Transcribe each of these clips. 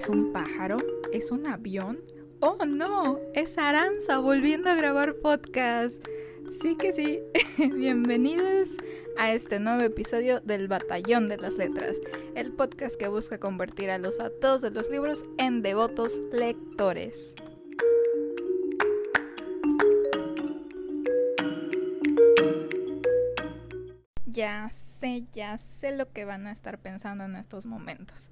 ¿Es un pájaro? ¿Es un avión? Oh no, es Aranza volviendo a grabar podcast. Sí que sí. Bienvenidos a este nuevo episodio del Batallón de las Letras, el podcast que busca convertir a los atos de los libros en devotos lectores. Ya sé, ya sé lo que van a estar pensando en estos momentos.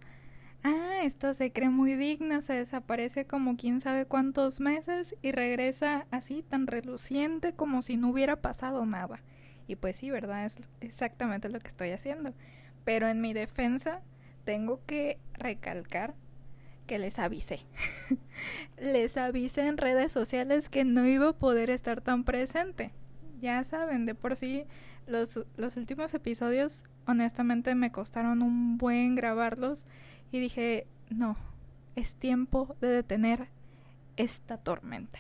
Ah, esta se cree muy digna, se desaparece como quién sabe cuántos meses y regresa así tan reluciente como si no hubiera pasado nada. Y pues sí, ¿verdad? Es exactamente lo que estoy haciendo. Pero en mi defensa tengo que recalcar que les avisé. les avisé en redes sociales que no iba a poder estar tan presente. Ya saben, de por sí los, los últimos episodios honestamente me costaron un buen grabarlos y dije, no, es tiempo de detener esta tormenta.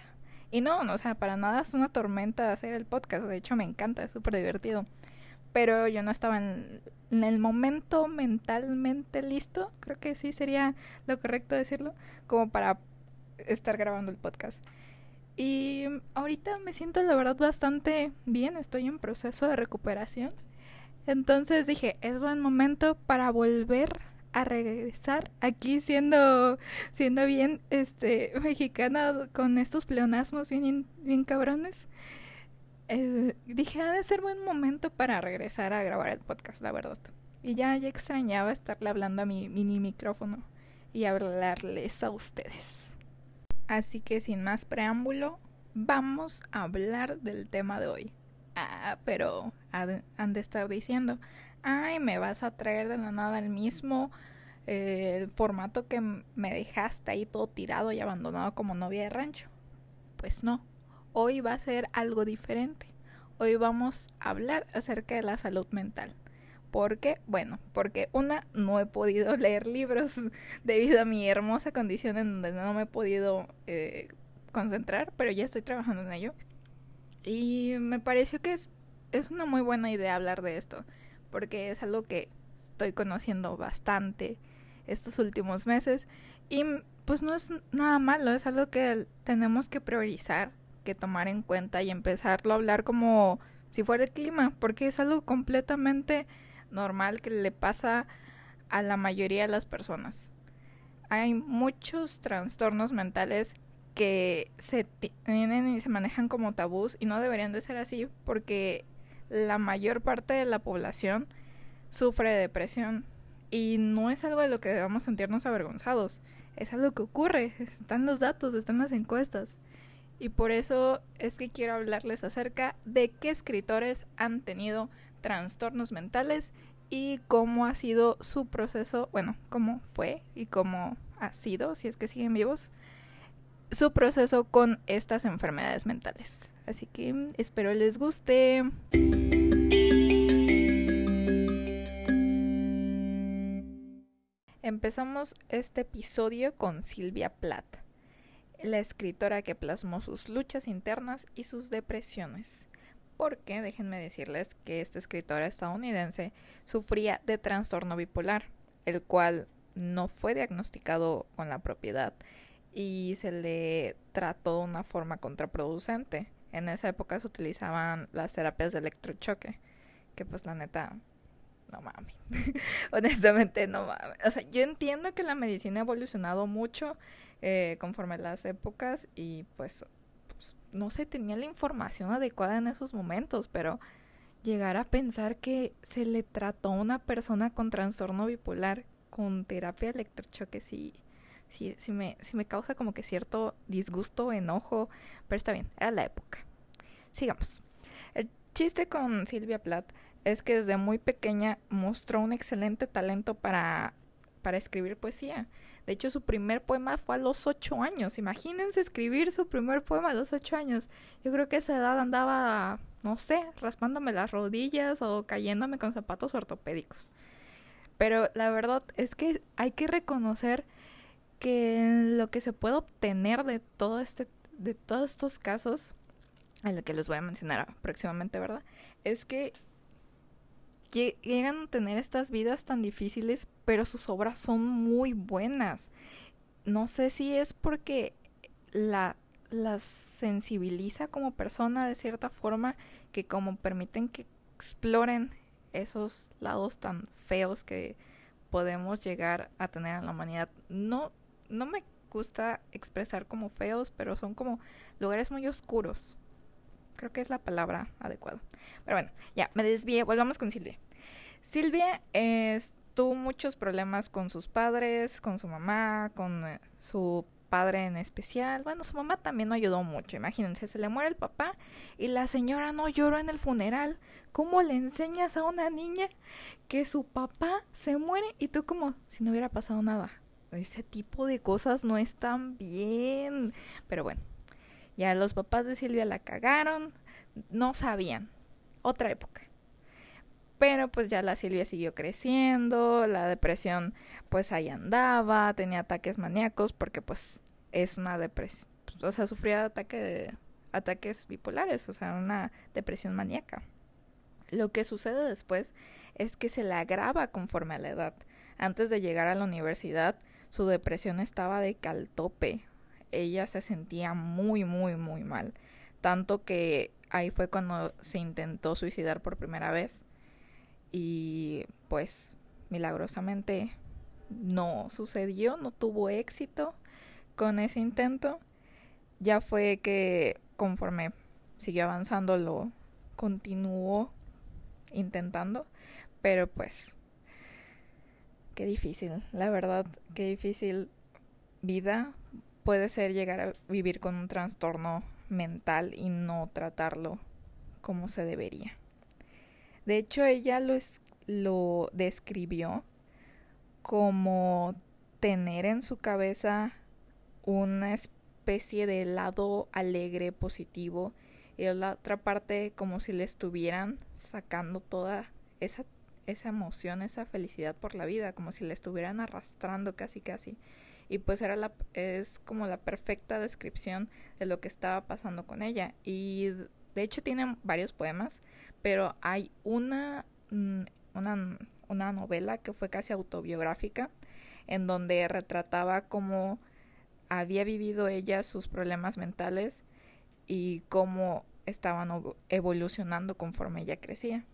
Y no, no, o sea, para nada es una tormenta hacer el podcast, de hecho me encanta, es súper divertido. Pero yo no estaba en, en, el momento mentalmente listo, creo que sí sería lo correcto decirlo, como para estar grabando el podcast. Y ahorita me siento la verdad bastante bien, estoy en proceso de recuperación. Entonces dije, es buen momento para volver a regresar aquí siendo siendo bien este mexicana con estos pleonasmos bien bien cabrones. Eh, dije ha de ser buen momento para regresar a grabar el podcast la verdad. Y ya ya extrañaba estarle hablando a mi mini micrófono y hablarles a ustedes así que sin más preámbulo vamos a hablar del tema de hoy ah pero han de estar diciendo ay, me vas a traer de la nada el mismo eh, formato que me dejaste ahí todo tirado y abandonado como novia de rancho. Pues no, hoy va a ser algo diferente. Hoy vamos a hablar acerca de la salud mental. ¿Por qué? Bueno, porque una, no he podido leer libros debido a mi hermosa condición en donde no me he podido eh, concentrar, pero ya estoy trabajando en ello. Y me pareció que es, es una muy buena idea hablar de esto porque es algo que estoy conociendo bastante estos últimos meses y pues no es nada malo, es algo que tenemos que priorizar, que tomar en cuenta y empezarlo a hablar como si fuera el clima, porque es algo completamente normal que le pasa a la mayoría de las personas. Hay muchos trastornos mentales que se tienen y se manejan como tabús y no deberían de ser así porque la mayor parte de la población sufre de depresión y no es algo de lo que debamos sentirnos avergonzados, es algo que ocurre, están los datos, están las encuestas. Y por eso es que quiero hablarles acerca de qué escritores han tenido trastornos mentales y cómo ha sido su proceso, bueno, cómo fue y cómo ha sido, si es que siguen vivos, su proceso con estas enfermedades mentales. Así que espero les guste. Empezamos este episodio con Silvia Plath, la escritora que plasmó sus luchas internas y sus depresiones. Porque déjenme decirles que esta escritora estadounidense sufría de trastorno bipolar, el cual no fue diagnosticado con la propiedad y se le trató de una forma contraproducente. En esa época se utilizaban las terapias de electrochoque, que pues la neta, no mames. Honestamente, no mames. O sea, yo entiendo que la medicina ha evolucionado mucho eh, conforme las épocas y pues, pues no se tenía la información adecuada en esos momentos, pero llegar a pensar que se le trató a una persona con trastorno bipolar con terapia electrochoque, sí sí, sí, me, sí me causa como que cierto disgusto, enojo, pero está bien, era la época. Sigamos. El chiste con Silvia Plath es que desde muy pequeña mostró un excelente talento para, para escribir poesía. De hecho, su primer poema fue a los ocho años. Imagínense escribir su primer poema a los ocho años. Yo creo que esa edad andaba, no sé, raspándome las rodillas o cayéndome con zapatos ortopédicos. Pero la verdad es que hay que reconocer que lo que se puede obtener de todo este de todos estos casos el que les voy a mencionar próximamente, ¿verdad? Es que llegan a tener estas vidas tan difíciles, pero sus obras son muy buenas. no sé si es porque la las sensibiliza como persona de cierta forma que como permiten que exploren esos lados tan feos que podemos llegar a tener en la humanidad. No, no me gusta expresar como feos, pero son como lugares muy oscuros. Creo que es la palabra adecuada. Pero bueno, ya, me desvié. Volvamos con Silvia. Silvia tuvo muchos problemas con sus padres, con su mamá, con eh, su padre en especial. Bueno, su mamá también no ayudó mucho. Imagínense, se le muere el papá y la señora no lloró en el funeral. ¿Cómo le enseñas a una niña que su papá se muere y tú como si no hubiera pasado nada? Ese tipo de cosas no están bien. Pero bueno, ya los papás de Silvia la cagaron, no sabían. Otra época. Pero pues ya la Silvia siguió creciendo, la depresión pues ahí andaba, tenía ataques maníacos porque pues es una depresión, o sea, sufría ataque, ataques bipolares, o sea, una depresión maníaca. Lo que sucede después es que se le agrava conforme a la edad. Antes de llegar a la universidad, su depresión estaba de caltope. Ella se sentía muy, muy, muy mal. Tanto que ahí fue cuando se intentó suicidar por primera vez y pues milagrosamente no sucedió, no tuvo éxito con ese intento. Ya fue que conforme siguió avanzando lo continuó intentando, pero pues qué difícil, la verdad, qué difícil vida puede ser llegar a vivir con un trastorno mental y no tratarlo como se debería. De hecho, ella lo, lo describió como tener en su cabeza una especie de lado alegre, positivo, y la otra parte como si le estuvieran sacando toda esa, esa emoción, esa felicidad por la vida, como si le estuvieran arrastrando casi casi. Y pues era la, es como la perfecta descripción de lo que estaba pasando con ella. Y de hecho tiene varios poemas, pero hay una, mm, una, una novela que fue casi autobiográfica, en donde retrataba cómo había vivido ella sus problemas mentales y cómo estaban evolucionando conforme ella crecía.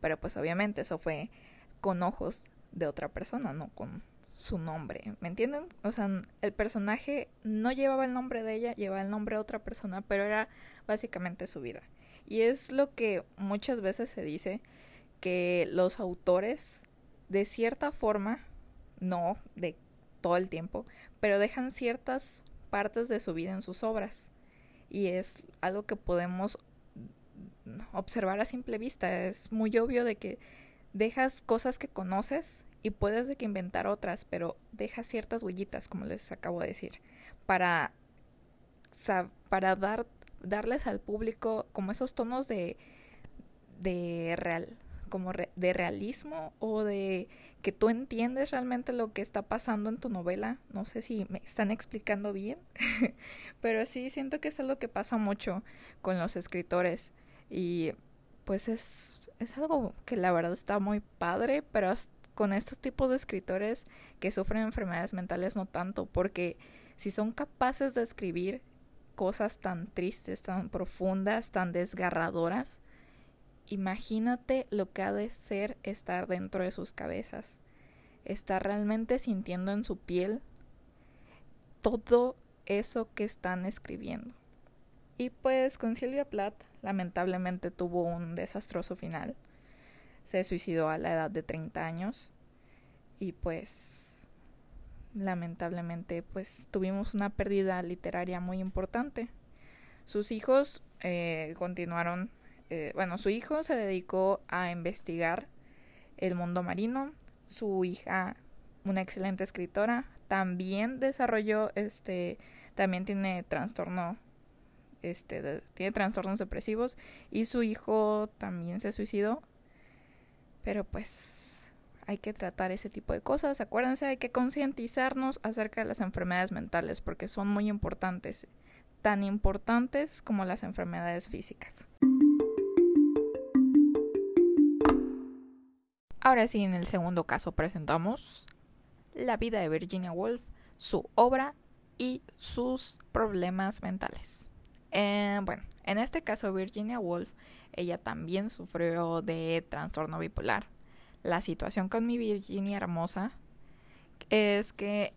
Pero pues obviamente eso fue con ojos de otra persona, no con su nombre, ¿me entienden? O sea, el personaje no llevaba el nombre de ella, llevaba el nombre de otra persona, pero era básicamente su vida. Y es lo que muchas veces se dice que los autores, de cierta forma, no de todo el tiempo, pero dejan ciertas partes de su vida en sus obras. Y es algo que podemos observar a simple vista. Es muy obvio de que dejas cosas que conoces y puedes de que inventar otras, pero dejas ciertas huellitas, como les acabo de decir, para, para dar darles al público como esos tonos de, de real, como de realismo o de que tú entiendes realmente lo que está pasando en tu novela. No sé si me están explicando bien, pero sí siento que es algo que pasa mucho con los escritores y pues es, es algo que la verdad está muy padre, pero con estos tipos de escritores que sufren enfermedades mentales no tanto, porque si son capaces de escribir cosas tan tristes, tan profundas, tan desgarradoras, imagínate lo que ha de ser estar dentro de sus cabezas, estar realmente sintiendo en su piel todo eso que están escribiendo. Y pues con Silvia Plath lamentablemente tuvo un desastroso final. Se suicidó a la edad de 30 años y pues lamentablemente pues tuvimos una pérdida literaria muy importante. Sus hijos eh, continuaron, eh, bueno, su hijo se dedicó a investigar el mundo marino, su hija, una excelente escritora, también desarrolló, este, también tiene trastorno, este, tiene trastornos depresivos y su hijo también se suicidó, pero pues hay que tratar ese tipo de cosas. Acuérdense, hay que concientizarnos acerca de las enfermedades mentales porque son muy importantes, tan importantes como las enfermedades físicas. Ahora sí, en el segundo caso presentamos la vida de Virginia Woolf, su obra y sus problemas mentales. Eh, bueno, en este caso Virginia Woolf, ella también sufrió de trastorno bipolar. La situación con mi Virginia hermosa es que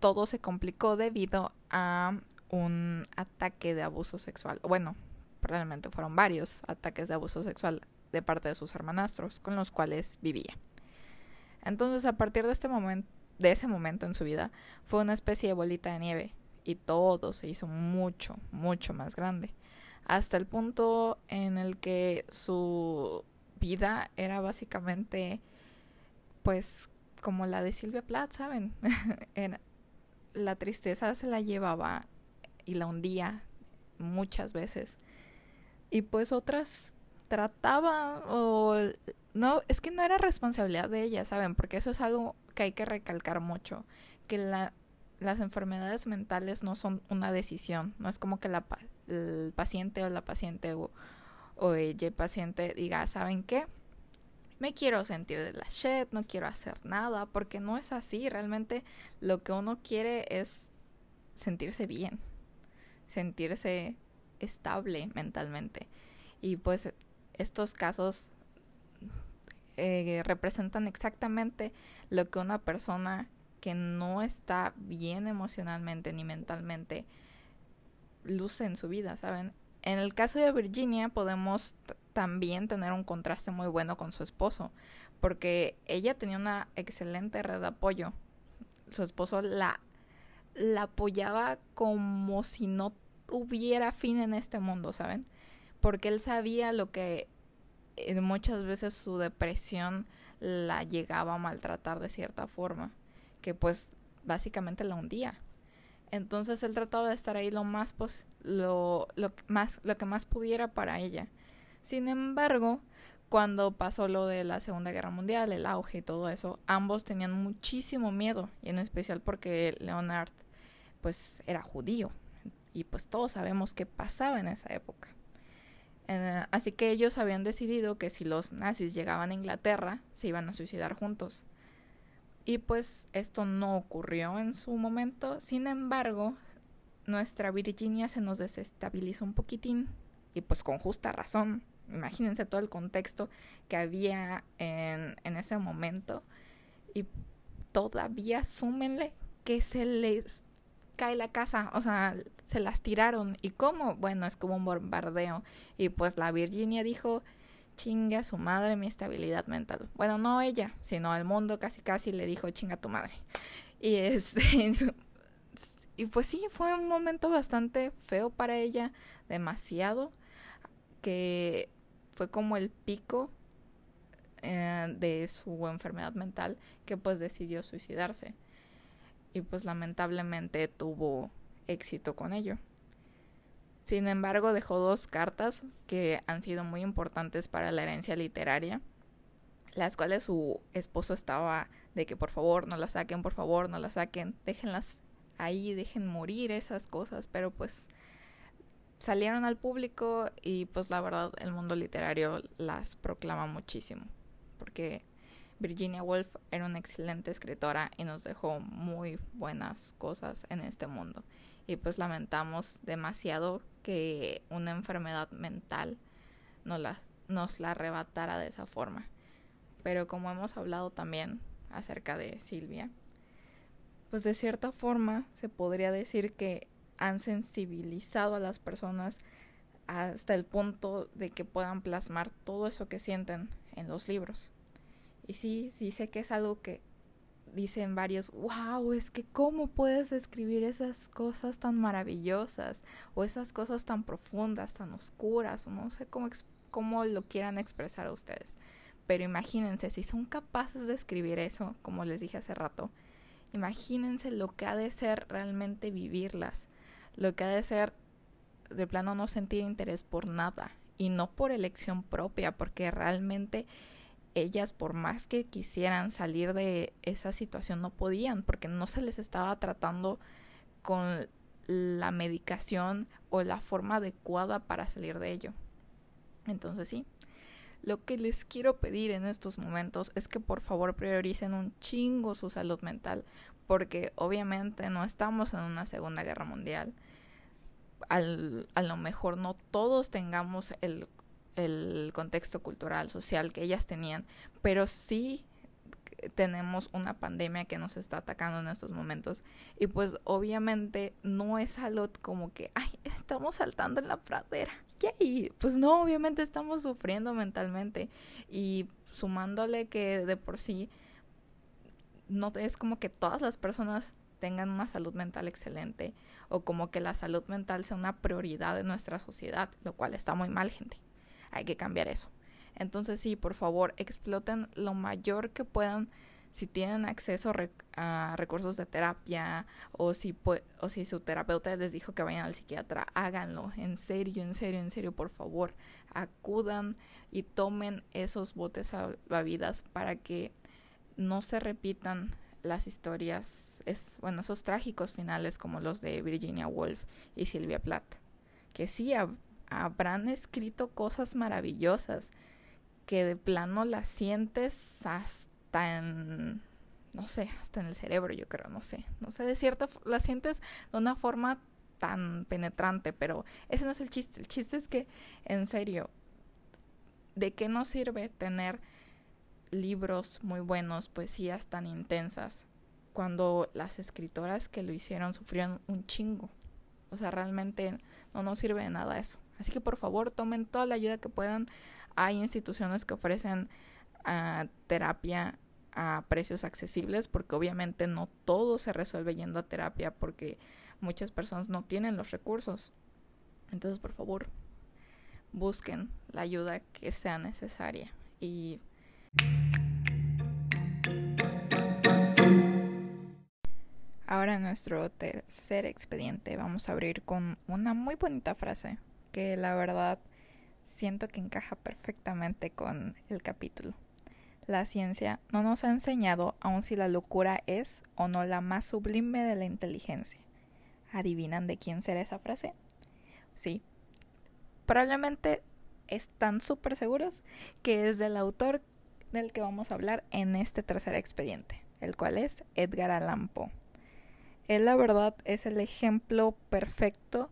todo se complicó debido a un ataque de abuso sexual. Bueno, probablemente fueron varios ataques de abuso sexual de parte de sus hermanastros con los cuales vivía. Entonces, a partir de este momento, de ese momento en su vida, fue una especie de bolita de nieve y todo se hizo mucho, mucho más grande, hasta el punto en el que su vida era básicamente pues como la de Silvia Plath, ¿saben? la tristeza se la llevaba y la hundía muchas veces. Y pues otras trataba o no, es que no era responsabilidad de ella, ¿saben? Porque eso es algo que hay que recalcar mucho, que la, las enfermedades mentales no son una decisión, no es como que la, el paciente o la paciente o, ella paciente diga, ¿saben qué? Me quiero sentir de la shit, no quiero hacer nada, porque no es así, realmente lo que uno quiere es sentirse bien, sentirse estable mentalmente. Y pues estos casos eh, representan exactamente lo que una persona que no está bien emocionalmente ni mentalmente luce en su vida, ¿saben? En el caso de Virginia podemos también tener un contraste muy bueno con su esposo, porque ella tenía una excelente red de apoyo. Su esposo la, la apoyaba como si no hubiera fin en este mundo, ¿saben? Porque él sabía lo que eh, muchas veces su depresión la llegaba a maltratar de cierta forma, que pues básicamente la hundía. Entonces él trataba de estar ahí lo más lo, lo más lo que más pudiera para ella. Sin embargo, cuando pasó lo de la Segunda Guerra Mundial, el auge y todo eso, ambos tenían muchísimo miedo, y en especial porque Leonard pues era judío y pues todos sabemos qué pasaba en esa época. Así que ellos habían decidido que si los nazis llegaban a Inglaterra, se iban a suicidar juntos. Y pues esto no ocurrió en su momento. Sin embargo, nuestra Virginia se nos desestabilizó un poquitín. Y pues con justa razón. Imagínense todo el contexto que había en, en ese momento. Y todavía súmenle que se les cae la casa, o sea, se las tiraron. ¿Y cómo? Bueno, es como un bombardeo. Y pues la Virginia dijo, chinga a su madre mi estabilidad mental. Bueno, no ella, sino el mundo casi casi le dijo, chinga a tu madre. Y este... y pues sí, fue un momento bastante feo para ella, demasiado, que fue como el pico eh, de su enfermedad mental que pues decidió suicidarse y pues lamentablemente tuvo éxito con ello. Sin embargo, dejó dos cartas que han sido muy importantes para la herencia literaria, las cuales su esposo estaba de que por favor no las saquen, por favor no las saquen, déjenlas ahí, dejen morir esas cosas, pero pues salieron al público y pues la verdad el mundo literario las proclama muchísimo, porque Virginia Woolf era una excelente escritora y nos dejó muy buenas cosas en este mundo. Y pues lamentamos demasiado que una enfermedad mental nos la, nos la arrebatara de esa forma. Pero como hemos hablado también acerca de Silvia, pues de cierta forma se podría decir que han sensibilizado a las personas hasta el punto de que puedan plasmar todo eso que sienten en los libros. Y sí, sí sé que es algo que dicen varios, wow, es que cómo puedes escribir esas cosas tan maravillosas o esas cosas tan profundas, tan oscuras, o no sé cómo, cómo lo quieran expresar a ustedes. Pero imagínense, si son capaces de escribir eso, como les dije hace rato, imagínense lo que ha de ser realmente vivirlas, lo que ha de ser de plano no sentir interés por nada y no por elección propia, porque realmente ellas por más que quisieran salir de esa situación no podían porque no se les estaba tratando con la medicación o la forma adecuada para salir de ello. Entonces sí, lo que les quiero pedir en estos momentos es que por favor prioricen un chingo su salud mental porque obviamente no estamos en una Segunda Guerra Mundial. Al, a lo mejor no todos tengamos el, el contexto cultural, social que ellas tenían, pero sí tenemos una pandemia que nos está atacando en estos momentos y pues obviamente no es algo como que ay estamos saltando en la pradera yay pues no obviamente estamos sufriendo mentalmente y sumándole que de por sí no es como que todas las personas tengan una salud mental excelente o como que la salud mental sea una prioridad de nuestra sociedad, lo cual está muy mal, gente. Hay que cambiar eso. Entonces sí, por favor, exploten lo mayor que puedan si tienen acceso a recursos de terapia o si, o si su terapeuta les dijo que vayan al psiquiatra, háganlo. En serio, en serio, en serio, por favor. Acudan y tomen esos botes salvavidas para que no se repitan las historias, es, bueno, esos trágicos finales como los de Virginia Woolf y Silvia Plath, que sí habrán escrito cosas maravillosas que de plano las sientes hasta en, no sé, hasta en el cerebro, yo creo, no sé, no sé, de cierta, las sientes de una forma tan penetrante, pero ese no es el chiste, el chiste es que, en serio, ¿de qué nos sirve tener libros muy buenos, poesías tan intensas, cuando las escritoras que lo hicieron sufrieron un chingo. O sea, realmente no nos sirve de nada eso. Así que por favor tomen toda la ayuda que puedan. Hay instituciones que ofrecen uh, terapia a precios accesibles porque obviamente no todo se resuelve yendo a terapia porque muchas personas no tienen los recursos. Entonces, por favor, busquen la ayuda que sea necesaria y Ahora nuestro tercer expediente vamos a abrir con una muy bonita frase que la verdad siento que encaja perfectamente con el capítulo. La ciencia no nos ha enseñado aun si la locura es o no la más sublime de la inteligencia. ¿Adivinan de quién será esa frase? Sí. Probablemente están súper seguros que es del autor del que vamos a hablar en este tercer expediente, el cual es Edgar Allan Poe. Él la verdad es el ejemplo perfecto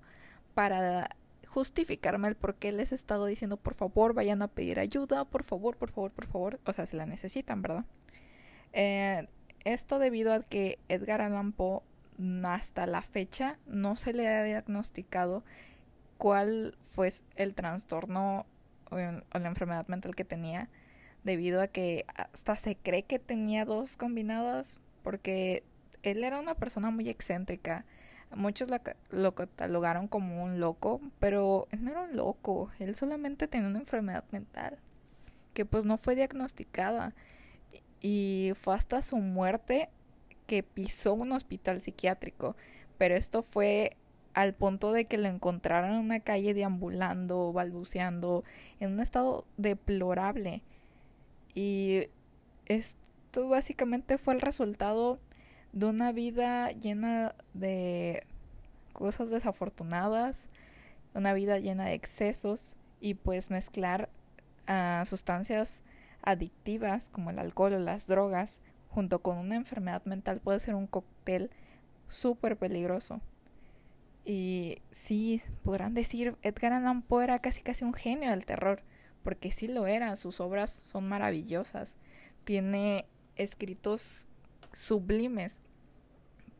para justificarme el por qué les he estado diciendo por favor vayan a pedir ayuda, por favor, por favor, por favor, o sea, si la necesitan, ¿verdad? Eh, esto debido a que Edgar Allan Poe hasta la fecha no se le ha diagnosticado cuál fue el trastorno o la enfermedad mental que tenía debido a que hasta se cree que tenía dos combinadas porque él era una persona muy excéntrica. Muchos lo, catalogaron como un loco, pero él no era un loco, él solamente tenía una enfermedad mental que pues no fue diagnosticada y fue hasta su muerte que pisó un hospital psiquiátrico, pero esto fue al punto de que lo encontraron en una calle deambulando, balbuceando, en un estado deplorable. Y esto básicamente fue el resultado de una vida llena de cosas desafortunadas, una vida llena de excesos y pues mezclar uh, sustancias adictivas como el alcohol o las drogas junto con una enfermedad mental puede ser un cóctel súper peligroso. Y sí, podrán decir, Edgar Allan Poe era casi casi un genio del terror porque sí lo era, sus obras son maravillosas, tiene escritos sublimes,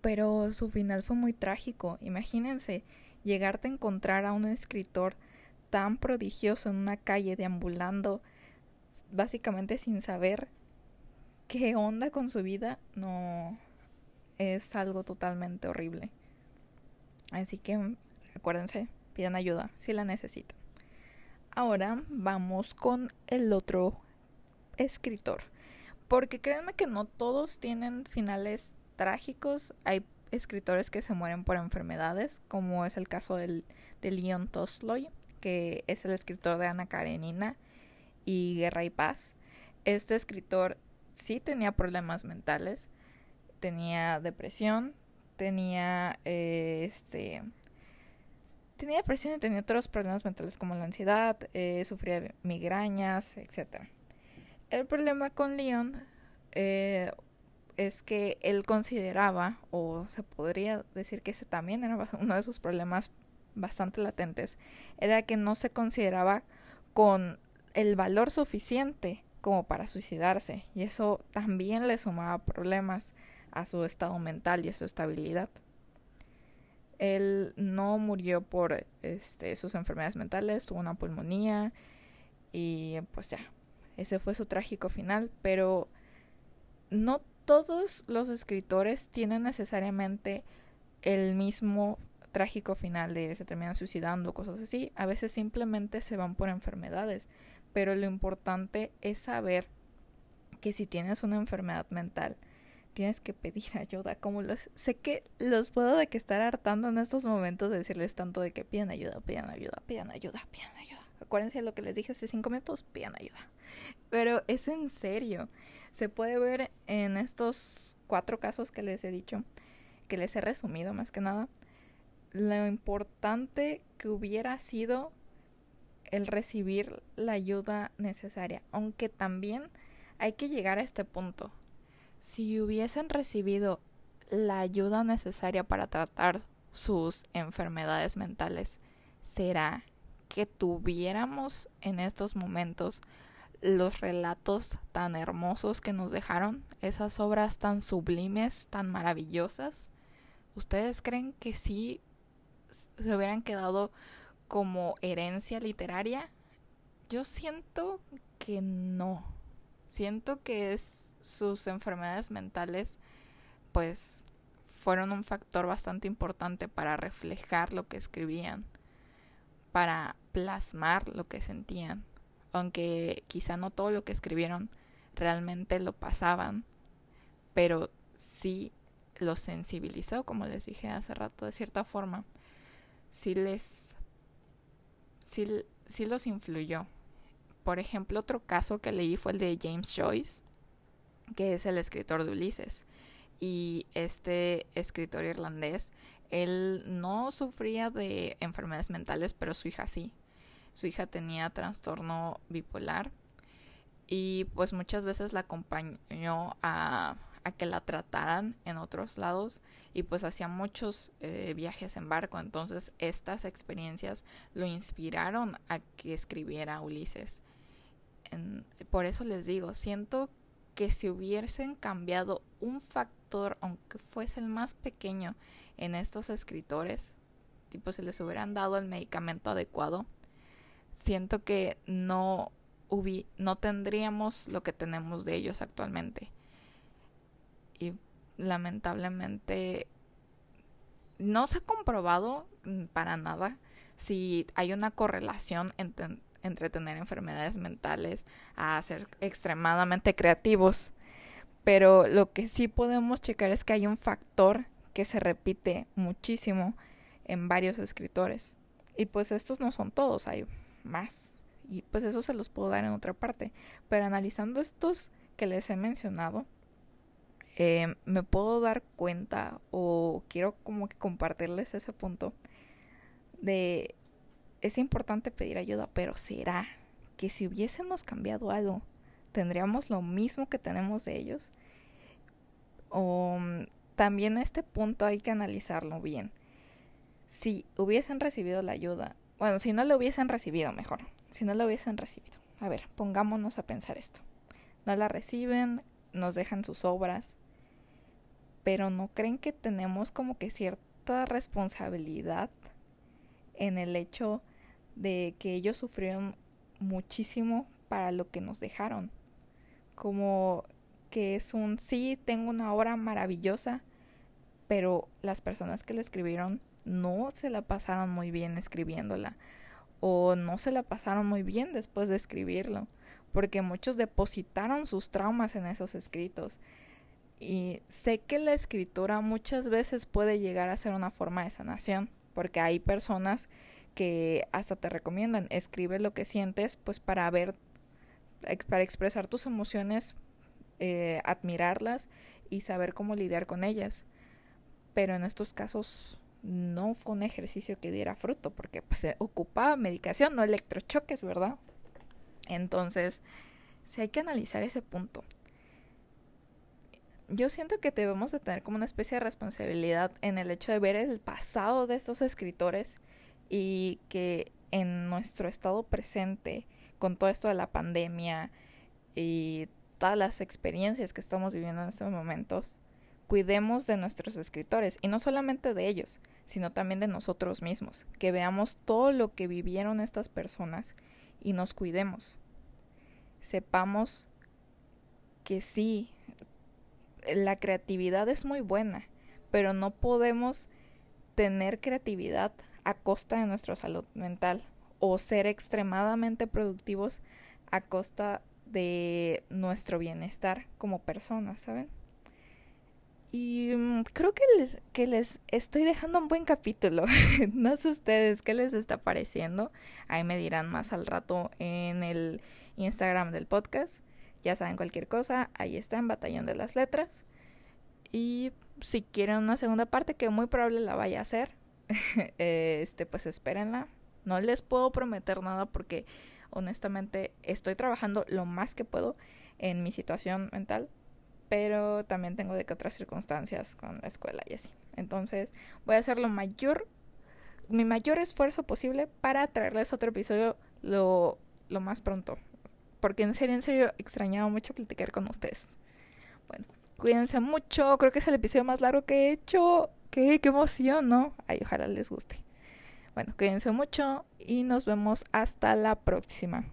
pero su final fue muy trágico. Imagínense llegarte a encontrar a un escritor tan prodigioso en una calle deambulando, básicamente sin saber qué onda con su vida, no es algo totalmente horrible. Así que acuérdense, pidan ayuda si la necesitan. Ahora vamos con el otro escritor. Porque créanme que no todos tienen finales trágicos. Hay escritores que se mueren por enfermedades, como es el caso del, de Leon Tolstoy, que es el escritor de Ana Karenina y Guerra y Paz. Este escritor sí tenía problemas mentales, tenía depresión, tenía eh, este tenía depresión y tenía otros problemas mentales como la ansiedad, eh, sufría migrañas, etc. El problema con Leon, eh, es que él consideraba, o se podría decir que ese también era uno de sus problemas bastante latentes, era que no se consideraba con el valor suficiente como para suicidarse y eso también le sumaba problemas a su estado mental y a su estabilidad. Él no murió por este, sus enfermedades mentales, tuvo una pulmonía y pues ya, ese fue su trágico final, pero no todos los escritores tienen necesariamente el mismo trágico final de se terminan suicidando, cosas así. A veces simplemente se van por enfermedades, pero lo importante es saber que si tienes una enfermedad mental, tienes que pedir ayuda. Como los sé que los puedo de que estar hartando en estos momentos de decirles tanto de que pidan ayuda, pidan ayuda, pidan ayuda, pidan ayuda. Acuérdense de lo que les dije hace cinco minutos, pidan ayuda. Pero es en serio. Se puede ver en estos cuatro casos que les he dicho, que les he resumido más que nada, lo importante que hubiera sido el recibir la ayuda necesaria, aunque también hay que llegar a este punto. Si hubiesen recibido la ayuda necesaria para tratar sus enfermedades mentales, ¿será que tuviéramos en estos momentos los relatos tan hermosos que nos dejaron, esas obras tan sublimes, tan maravillosas? ¿Ustedes creen que sí se hubieran quedado como herencia literaria? Yo siento que no. Siento que es, sus enfermedades mentales pues fueron un factor bastante importante para reflejar lo que escribían, para plasmar lo que sentían, aunque quizá no todo lo que escribieron realmente lo pasaban, pero sí lo sensibilizó, como les dije hace rato, de cierta forma sí les, sí, sí los influyó. Por ejemplo, otro caso que leí fue el de James Joyce, que es el escritor de Ulises. Y este escritor irlandés, él no sufría de enfermedades mentales, pero su hija sí. Su hija tenía trastorno bipolar y pues muchas veces la acompañó a que la trataran en otros lados y pues hacía muchos eh, viajes en barco entonces estas experiencias lo inspiraron a que escribiera Ulises por eso les digo siento que si hubiesen cambiado un factor aunque fuese el más pequeño en estos escritores tipo si les hubieran dado el medicamento adecuado siento que no no tendríamos lo que tenemos de ellos actualmente y lamentablemente no se ha comprobado para nada si hay una correlación entre, tener enfermedades mentales a ser extremadamente creativos. Pero lo que sí podemos checar es que hay un factor que se repite muchísimo en varios escritores. Y pues estos no son todos, hay más. Y pues eso se los puedo dar en otra parte. Pero analizando estos que les he mencionado, eh, me puedo dar cuenta o quiero como que compartirles ese punto de es importante pedir ayuda, pero será que si hubiésemos cambiado algo, tendríamos lo mismo que tenemos de ellos. O mm, también este punto hay que analizarlo bien. Si hubiesen recibido la ayuda, bueno, si no lo hubiesen recibido, mejor, si no lo hubiesen recibido. A ver, pongámonos a pensar esto. No la reciben, nos dejan sus obras, pero no creen que tenemos como que cierta responsabilidad en el hecho de que ellos sufrieron muchísimo para lo que nos dejaron. Como que es un sí, tengo una obra maravillosa, pero las personas que la escribieron no se la pasaron muy bien escribiéndola o no se la pasaron muy bien después de escribirlo, porque muchos depositaron sus traumas en esos escritos. Y sé que la escritura muchas veces puede llegar a ser una forma de sanación, porque hay personas que hasta te recomiendan escribe lo que sientes, pues para ver, para expresar tus emociones, eh, admirarlas y saber cómo lidiar con ellas. Pero en estos casos no fue un ejercicio que diera fruto, porque pues, se ocupaba medicación, no electrochoques, ¿verdad? Entonces, sí hay que analizar ese punto yo siento que debemos de tener como una especie de responsabilidad en el hecho de ver el pasado de estos escritores y que en nuestro estado presente, con todo esto de la pandemia y todas las experiencias que estamos viviendo en estos momentos, cuidemos de nuestros escritores y no solamente de ellos, sino también de nosotros mismos, que veamos todo lo que vivieron estas personas y nos cuidemos. Sepamos que sí, la creatividad es muy buena, pero no podemos tener creatividad a costa de nuestra salud mental o ser extremadamente productivos a costa de nuestro bienestar como personas, ¿saben? Y mm, creo que les, estoy dejando un buen capítulo. no sé ustedes qué les está pareciendo. Ahí me dirán más al rato en el Instagram del podcast. Ya saben cualquier cosa, ahí está en Batallón de las Letras. Y si quieren una segunda parte, que muy probable la vaya a hacer, este, pues espérenla. No les puedo prometer nada porque honestamente estoy trabajando lo más que puedo en mi situación mental, pero también tengo de que otras circunstancias con la escuela y así. Entonces voy a hacer lo mayor, mi mayor esfuerzo posible para traerles otro episodio lo, lo más pronto. Porque en serio, en serio, extrañaba mucho platicar con ustedes. Bueno, cuídense mucho. Creo que es el episodio más largo que he hecho. Qué, qué emoción, ¿no? Ay, ojalá les guste. Bueno, cuídense mucho y nos vemos hasta la próxima.